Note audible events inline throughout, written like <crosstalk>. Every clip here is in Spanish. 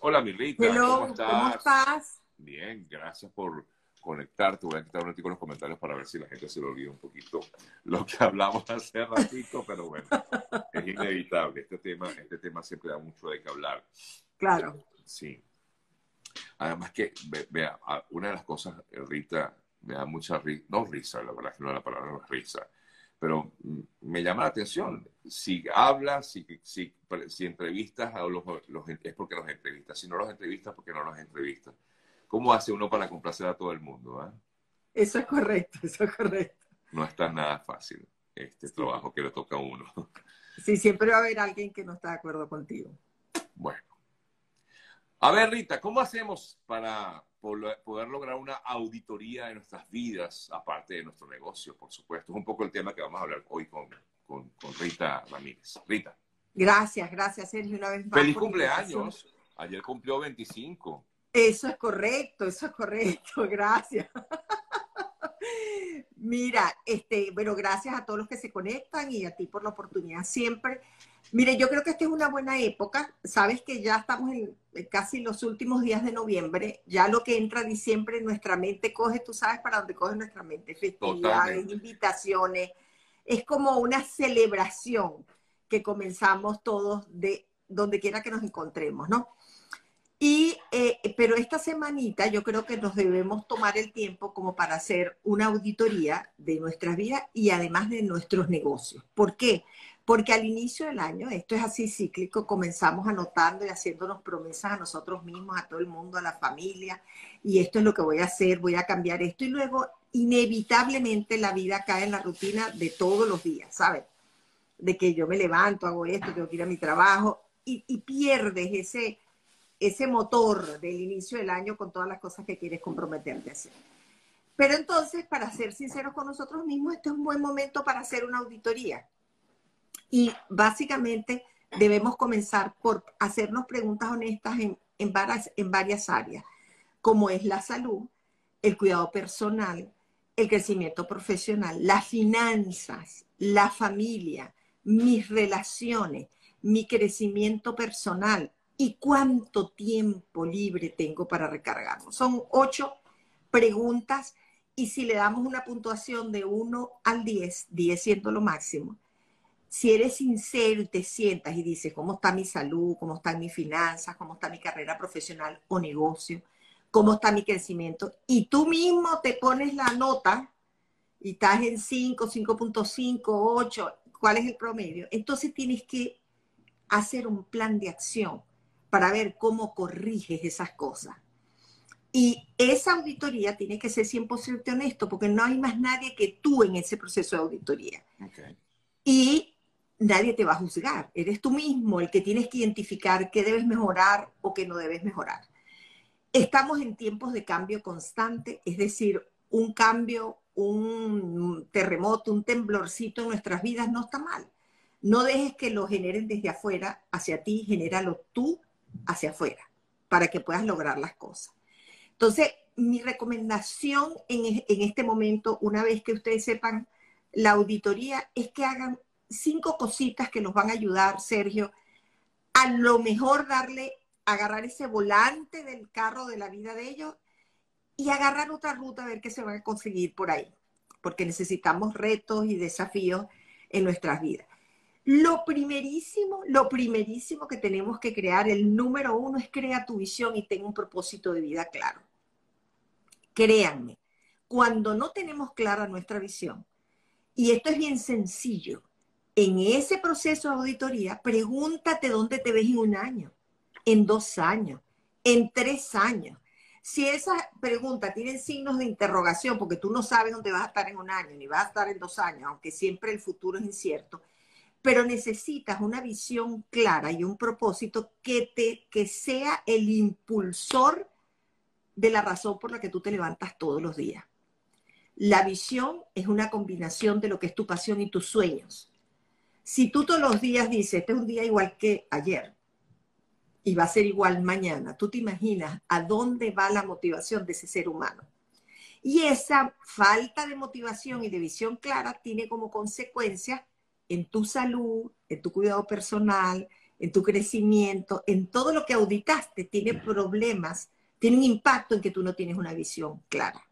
Hola, mi Rita. Hello, ¿Cómo estás? ¿cómo estás? Bien, gracias por conectarte. Voy a quitar un ratito los comentarios para ver si la gente se lo olvida un poquito lo que hablamos <laughs> hace ratito, pero bueno, es inevitable. Este tema, este tema siempre da mucho de qué hablar. Claro. Sí. Además que, ve- vea, una de las cosas, Rita, me da mucha risa, no risa, la verdad es que no la palabra no es risa, pero mm, me llama la atención. Si hablas, si, si, si entrevistas a los, los- es porque los entrevistas, si no los entrevistas, porque no los entrevistas. ¿Cómo hace uno para complacer a todo el mundo? ah? Eso es correcto, eso es correcto. No está nada fácil este trabajo que le toca a uno. Sí, siempre va a haber alguien que no está de acuerdo contigo. Bueno. A ver, Rita, ¿cómo hacemos para poder lograr una auditoría de nuestras vidas, aparte de nuestro negocio, por supuesto? Es un poco el tema que vamos a hablar hoy con, con, con Rita Ramírez. Rita, Gracias, gracias, Sergio, una vez más. feliz cumpleaños. Ayer cumplió 25. Eso es correcto, eso es correcto, <laughs> gracias. Mira, este, bueno, gracias a todos los que se conectan y a ti por la oportunidad siempre. Mire, yo creo que esta es una buena época. Sabes que ya estamos en en casi los últimos días de noviembre. Ya lo que entra diciembre, nuestra mente coge, tú sabes para dónde coge nuestra mente. Festividades, Totalmente. invitaciones. Es como una celebración que comenzamos todos de donde quiera que nos encontremos, ¿no? Y, eh, pero esta semanita yo creo que nos debemos tomar el tiempo como para hacer una auditoría de nuestras vidas y además de nuestros negocios. ¿Por qué? Porque al inicio del año, esto es así cíclico, comenzamos anotando y haciéndonos promesas a nosotros mismos, a todo el mundo, a la familia, y esto es lo que voy a hacer, voy a cambiar esto, y luego inevitablemente la vida cae en la rutina de todos los días, ¿sabes? De que yo me levanto, hago esto, tengo que ir a mi trabajo, y, y pierdes ese, ese motor del inicio del año con todas las cosas que quieres comprometerte a hacer. Pero entonces, para ser sinceros con nosotros mismos, este es un buen momento para hacer una auditoría. Y básicamente debemos comenzar por hacernos preguntas honestas en, en, varias, en varias áreas, como es la salud, el cuidado personal, el crecimiento profesional, las finanzas, la familia, mis relaciones, mi crecimiento personal, y cuánto tiempo libre tengo para recargarlo. Son ocho preguntas y si le damos una puntuación de 1 al 10, 10 siendo lo máximo, si eres sincero y te sientas y dices cómo está mi salud, cómo están mis finanzas, cómo está mi carrera profesional o negocio, cómo está mi crecimiento, y tú mismo te pones la nota y estás en 5, 5.5, 8, ¿cuál es el promedio? Entonces tienes que hacer un plan de acción para ver cómo corriges esas cosas. Y esa auditoría tiene que ser 100% honesto, porque no hay más nadie que tú en ese proceso de auditoría. Okay. Y nadie te va a juzgar. Eres tú mismo el que tienes que identificar qué debes mejorar o qué no debes mejorar. Estamos en tiempos de cambio constante, es decir, un cambio, un terremoto, un temblorcito en nuestras vidas no está mal. No dejes que lo generen desde afuera hacia ti, genéralo tú hacia afuera para que puedas lograr las cosas. Entonces, mi recomendación en, en, este momento, una vez que ustedes sepan la auditoría, es que hagan cinco cositas que nos van a ayudar, Sergio, a lo mejor darle, agarrar ese volante del carro de la vida de ellos y agarrar otra ruta a ver qué se va a conseguir por ahí, porque necesitamos retos y desafíos en nuestras vidas. Lo primerísimo, lo primerísimo que tenemos que crear, el número uno es crea tu visión y ten un propósito de vida claro. Créanme, cuando no tenemos clara nuestra visión, y esto es bien sencillo, en ese proceso de auditoría, pregúntate dónde te ves en un año, en dos años, en tres años. Si esas preguntas tienen signos de interrogación, porque tú no sabes dónde vas a estar en un año, ni vas a estar en dos años, aunque siempre el futuro es incierto, pero necesitas una visión clara y un propósito que, te, que sea el impulsor de la razón por la que tú te levantas todos los días. La visión es una combinación de lo que es tu pasión y tus sueños. Si tú todos los días dices, este es un día igual que ayer y va a ser igual mañana, tú te imaginas a dónde va la motivación de ese ser humano. Y esa falta de motivación y de visión clara tiene como consecuencia en tu salud, en tu cuidado personal, en tu crecimiento, en todo lo que auditaste, tiene problemas, tiene un impacto en que tú no tienes una visión clara.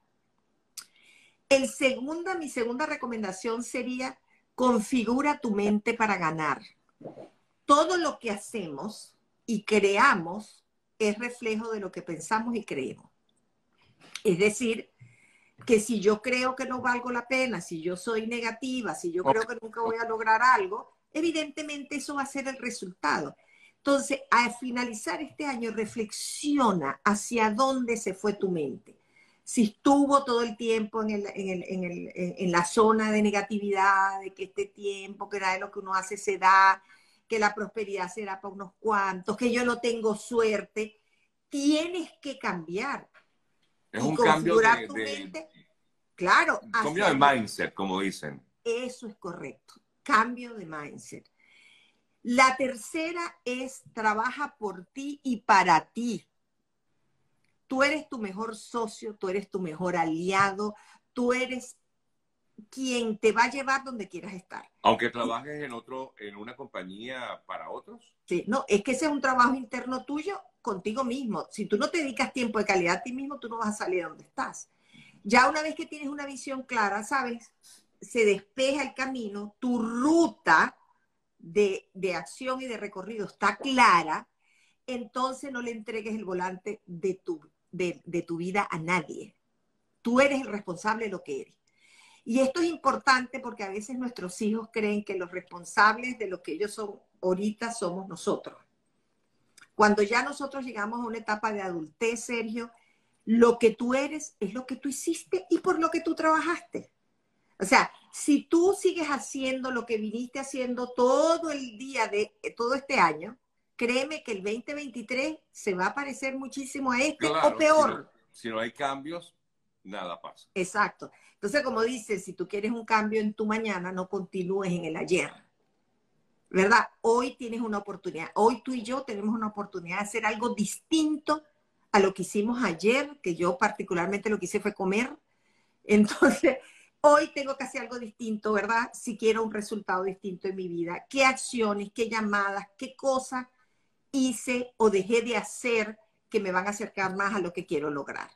El segunda, mi segunda recomendación sería configura tu mente para ganar. Todo lo que hacemos y creamos es reflejo de lo que pensamos y creemos. Es decir, que si yo creo que no valgo la pena, si yo soy negativa, si yo creo que nunca voy a lograr algo, evidentemente eso va a ser el resultado. Entonces, al finalizar este año, reflexiona hacia dónde se fue tu mente si estuvo todo el tiempo en, la zona de negatividad, de que este tiempo, que nada de lo que uno hace se da, que la prosperidad será para unos cuantos, que yo no tengo suerte, tienes que cambiar. Es un cambio de, claro. cambio de mindset, como dicen. Eso es correcto. Cambio de mindset. La tercera es trabaja por ti y para ti tú eres tu mejor socio, tú eres tu mejor aliado, tú eres quien te va a llevar donde quieras estar. Aunque trabajes en otro, en una compañía para otros. Sí, no, es que ese es un trabajo interno tuyo contigo mismo. Si tú no te dedicas tiempo de calidad a ti mismo, tú no vas a salir de donde estás. Ya una vez que tienes una visión clara, ¿sabes? Se despeja el camino, tu ruta de, de acción y de recorrido está clara, entonces no le entregues el volante de tu de, tu vida a nadie. Tú eres el responsable de lo que eres. Y esto es importante porque a veces nuestros hijos creen que los responsables de lo que ellos son ahorita somos nosotros. Cuando ya nosotros llegamos a una etapa de adultez, Sergio, lo que tú eres es lo que tú hiciste y por lo que tú trabajaste. O sea, si tú sigues haciendo lo que viniste haciendo todo el día de todo este año, créeme que el 2023 se va a parecer muchísimo a este o peor. Si no, hay cambios, nada pasa. Exacto. Entonces, como dices, si tú quieres un cambio en tu mañana, no continúes en el ayer. ¿Verdad? Hoy tienes una oportunidad. Hoy tú y yo tenemos una oportunidad de hacer algo distinto a lo que hicimos ayer, que yo particularmente lo que hice fue comer. Entonces, <laughs> hoy tengo que hacer algo distinto, ¿verdad? Si quiero un resultado distinto en mi vida. ¿Qué acciones, qué llamadas, qué cosas hice o dejé de hacer que me van a acercar más a lo que quiero lograr.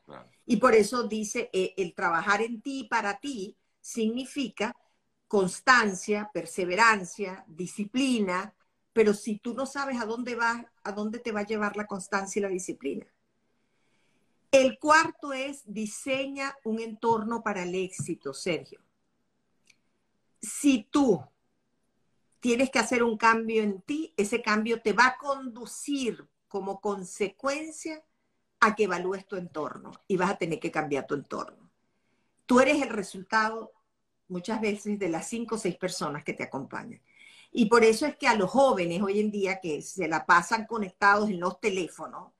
Y por eso dice, eh, el trabajar en ti para ti significa constancia, perseverancia, disciplina, pero si tú no sabes a dónde va, a dónde te va a llevar la constancia y la disciplina. El cuarto es diseña un entorno para el éxito, Sergio. Si tú tienes que hacer un cambio en ti, ese cambio te va a conducir como consecuencia a que evalúes tu entorno y vas a tener que cambiar tu entorno. Tú eres el resultado muchas veces de las cinco o seis personas que te acompañan. Y por eso es que a los jóvenes hoy en día que se la pasan conectados en los teléfonos,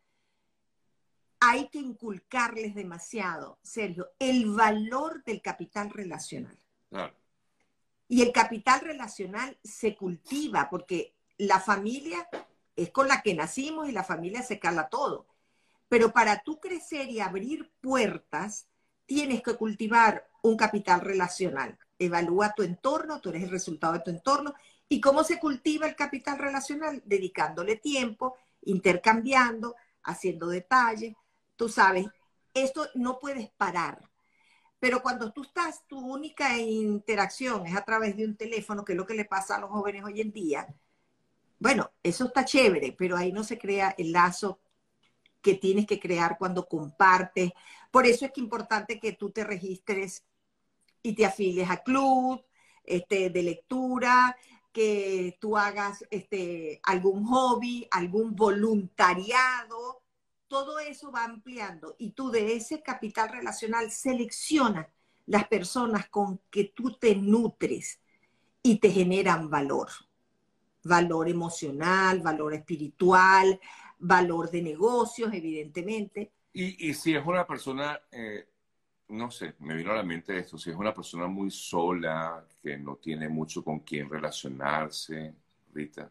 hay que inculcarles demasiado, Sergio, el valor del capital relacional. Y el capital relacional se cultiva porque la familia es con la que nacimos y la familia se cala todo. Pero para tú crecer y abrir puertas, tienes que cultivar un capital relacional. Evalúa tu entorno, tú eres el resultado de tu entorno. ¿Y cómo se cultiva el capital relacional? Dedicándole tiempo, intercambiando, haciendo detalles. Tú sabes, esto no puedes parar. Pero cuando tú estás, tu única interacción es a través de un teléfono, que es lo que le pasa a los jóvenes hoy en día, bueno, eso está chévere, pero ahí no se crea el lazo que tienes que crear cuando compartes. Por eso es que es importante que tú te registres y te afilies a club este, de lectura, que tú hagas este, algún hobby, algún voluntariado, todo eso va ampliando y tú de ese capital relacional seleccionas las personas con que tú te nutres y te generan valor. Valor emocional, valor espiritual, valor de negocios, evidentemente. Y, si es una persona, eh, no sé, me vino a la mente esto, si es una persona muy sola, que no tiene mucho con quién relacionarse, Rita.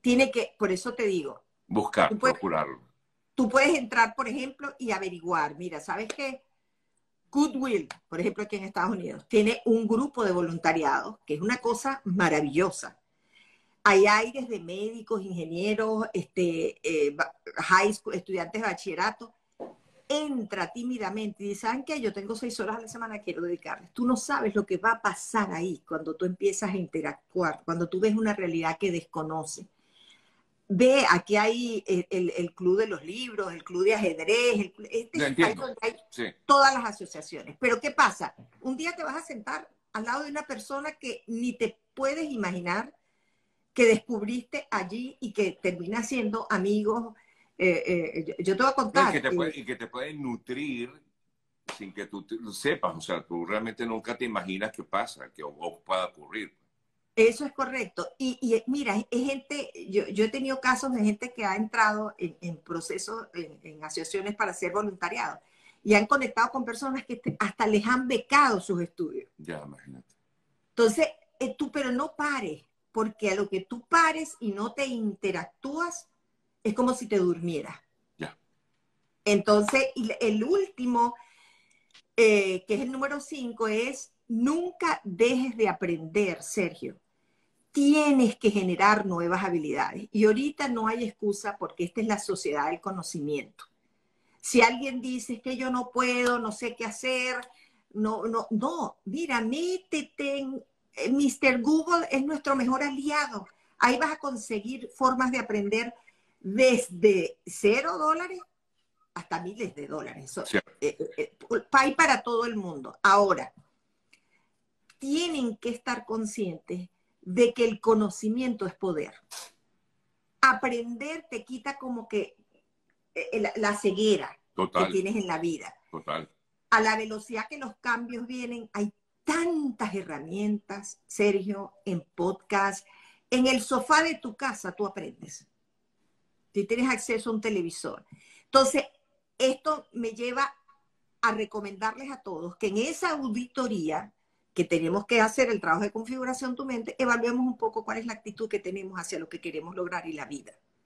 Tiene que, por eso te digo. Buscar, procurarlo Tú puedes entrar, por ejemplo, y averiguar, mira, ¿sabes qué? Goodwill, por ejemplo, aquí en Estados Unidos, tiene un grupo de voluntariado, que es una cosa maravillosa. Hay aires de médicos, ingenieros, este, eh, high school, estudiantes de bachillerato. Entra tímidamente y dice, ¿saben qué? Yo tengo seis horas a la semana, quiero dedicarles. Tú no sabes lo que va a pasar ahí cuando tú empiezas a interactuar, cuando tú ves una realidad que desconoces. Ve, aquí hay el, club de los libros, el club de ajedrez, el, este hay todas las asociaciones. Pero ¿qué pasa? Un día te vas a sentar al lado de una persona que ni te puedes imaginar que descubriste allí y que termina siendo amigos. Eh, eh, yo, te voy a contar. Y que, te puede, y que te pueden nutrir sin que tú sepas. O sea, tú realmente nunca te imaginas qué pasa, que o, pueda ocurrir. Eso es correcto. Y, y mira, es gente, yo, yo, he tenido casos de gente que ha entrado en, en procesos, en, en, asociaciones para hacer voluntariado y han conectado con personas que hasta les han becado sus estudios. Ya, imagínate. Entonces, eh, tú, pero no pares, porque a lo que tú pares y no te interactúas, es como si te durmieras. Ya. Entonces, el último, eh, que es el número cinco, es nunca dejes de aprender, Sergio. Tienes que generar nuevas habilidades. Y ahorita no hay excusa porque esta es la sociedad del conocimiento. Si alguien dice que yo no puedo, no sé qué hacer, no, no, no, mira, métete en, Mr. Google es nuestro mejor aliado. Ahí vas a conseguir formas de aprender desde cero dólares hasta miles de dólares. Eh, eh, hay para todo el mundo. Ahora, tienen que estar conscientes de que el conocimiento es poder. Aprender te quita como que la, ceguera que tienes en la vida. Total. A la velocidad que los cambios vienen, hay tantas herramientas, Sergio, en podcast. En el sofá de tu casa tú aprendes. Si tienes acceso a un televisor. Entonces, esto me lleva a recomendarles a todos que en esa auditoría que tenemos que hacer el trabajo de configuración de tu mente, evaluemos un poco cuál es la actitud que tenemos hacia lo que queremos lograr y la vida.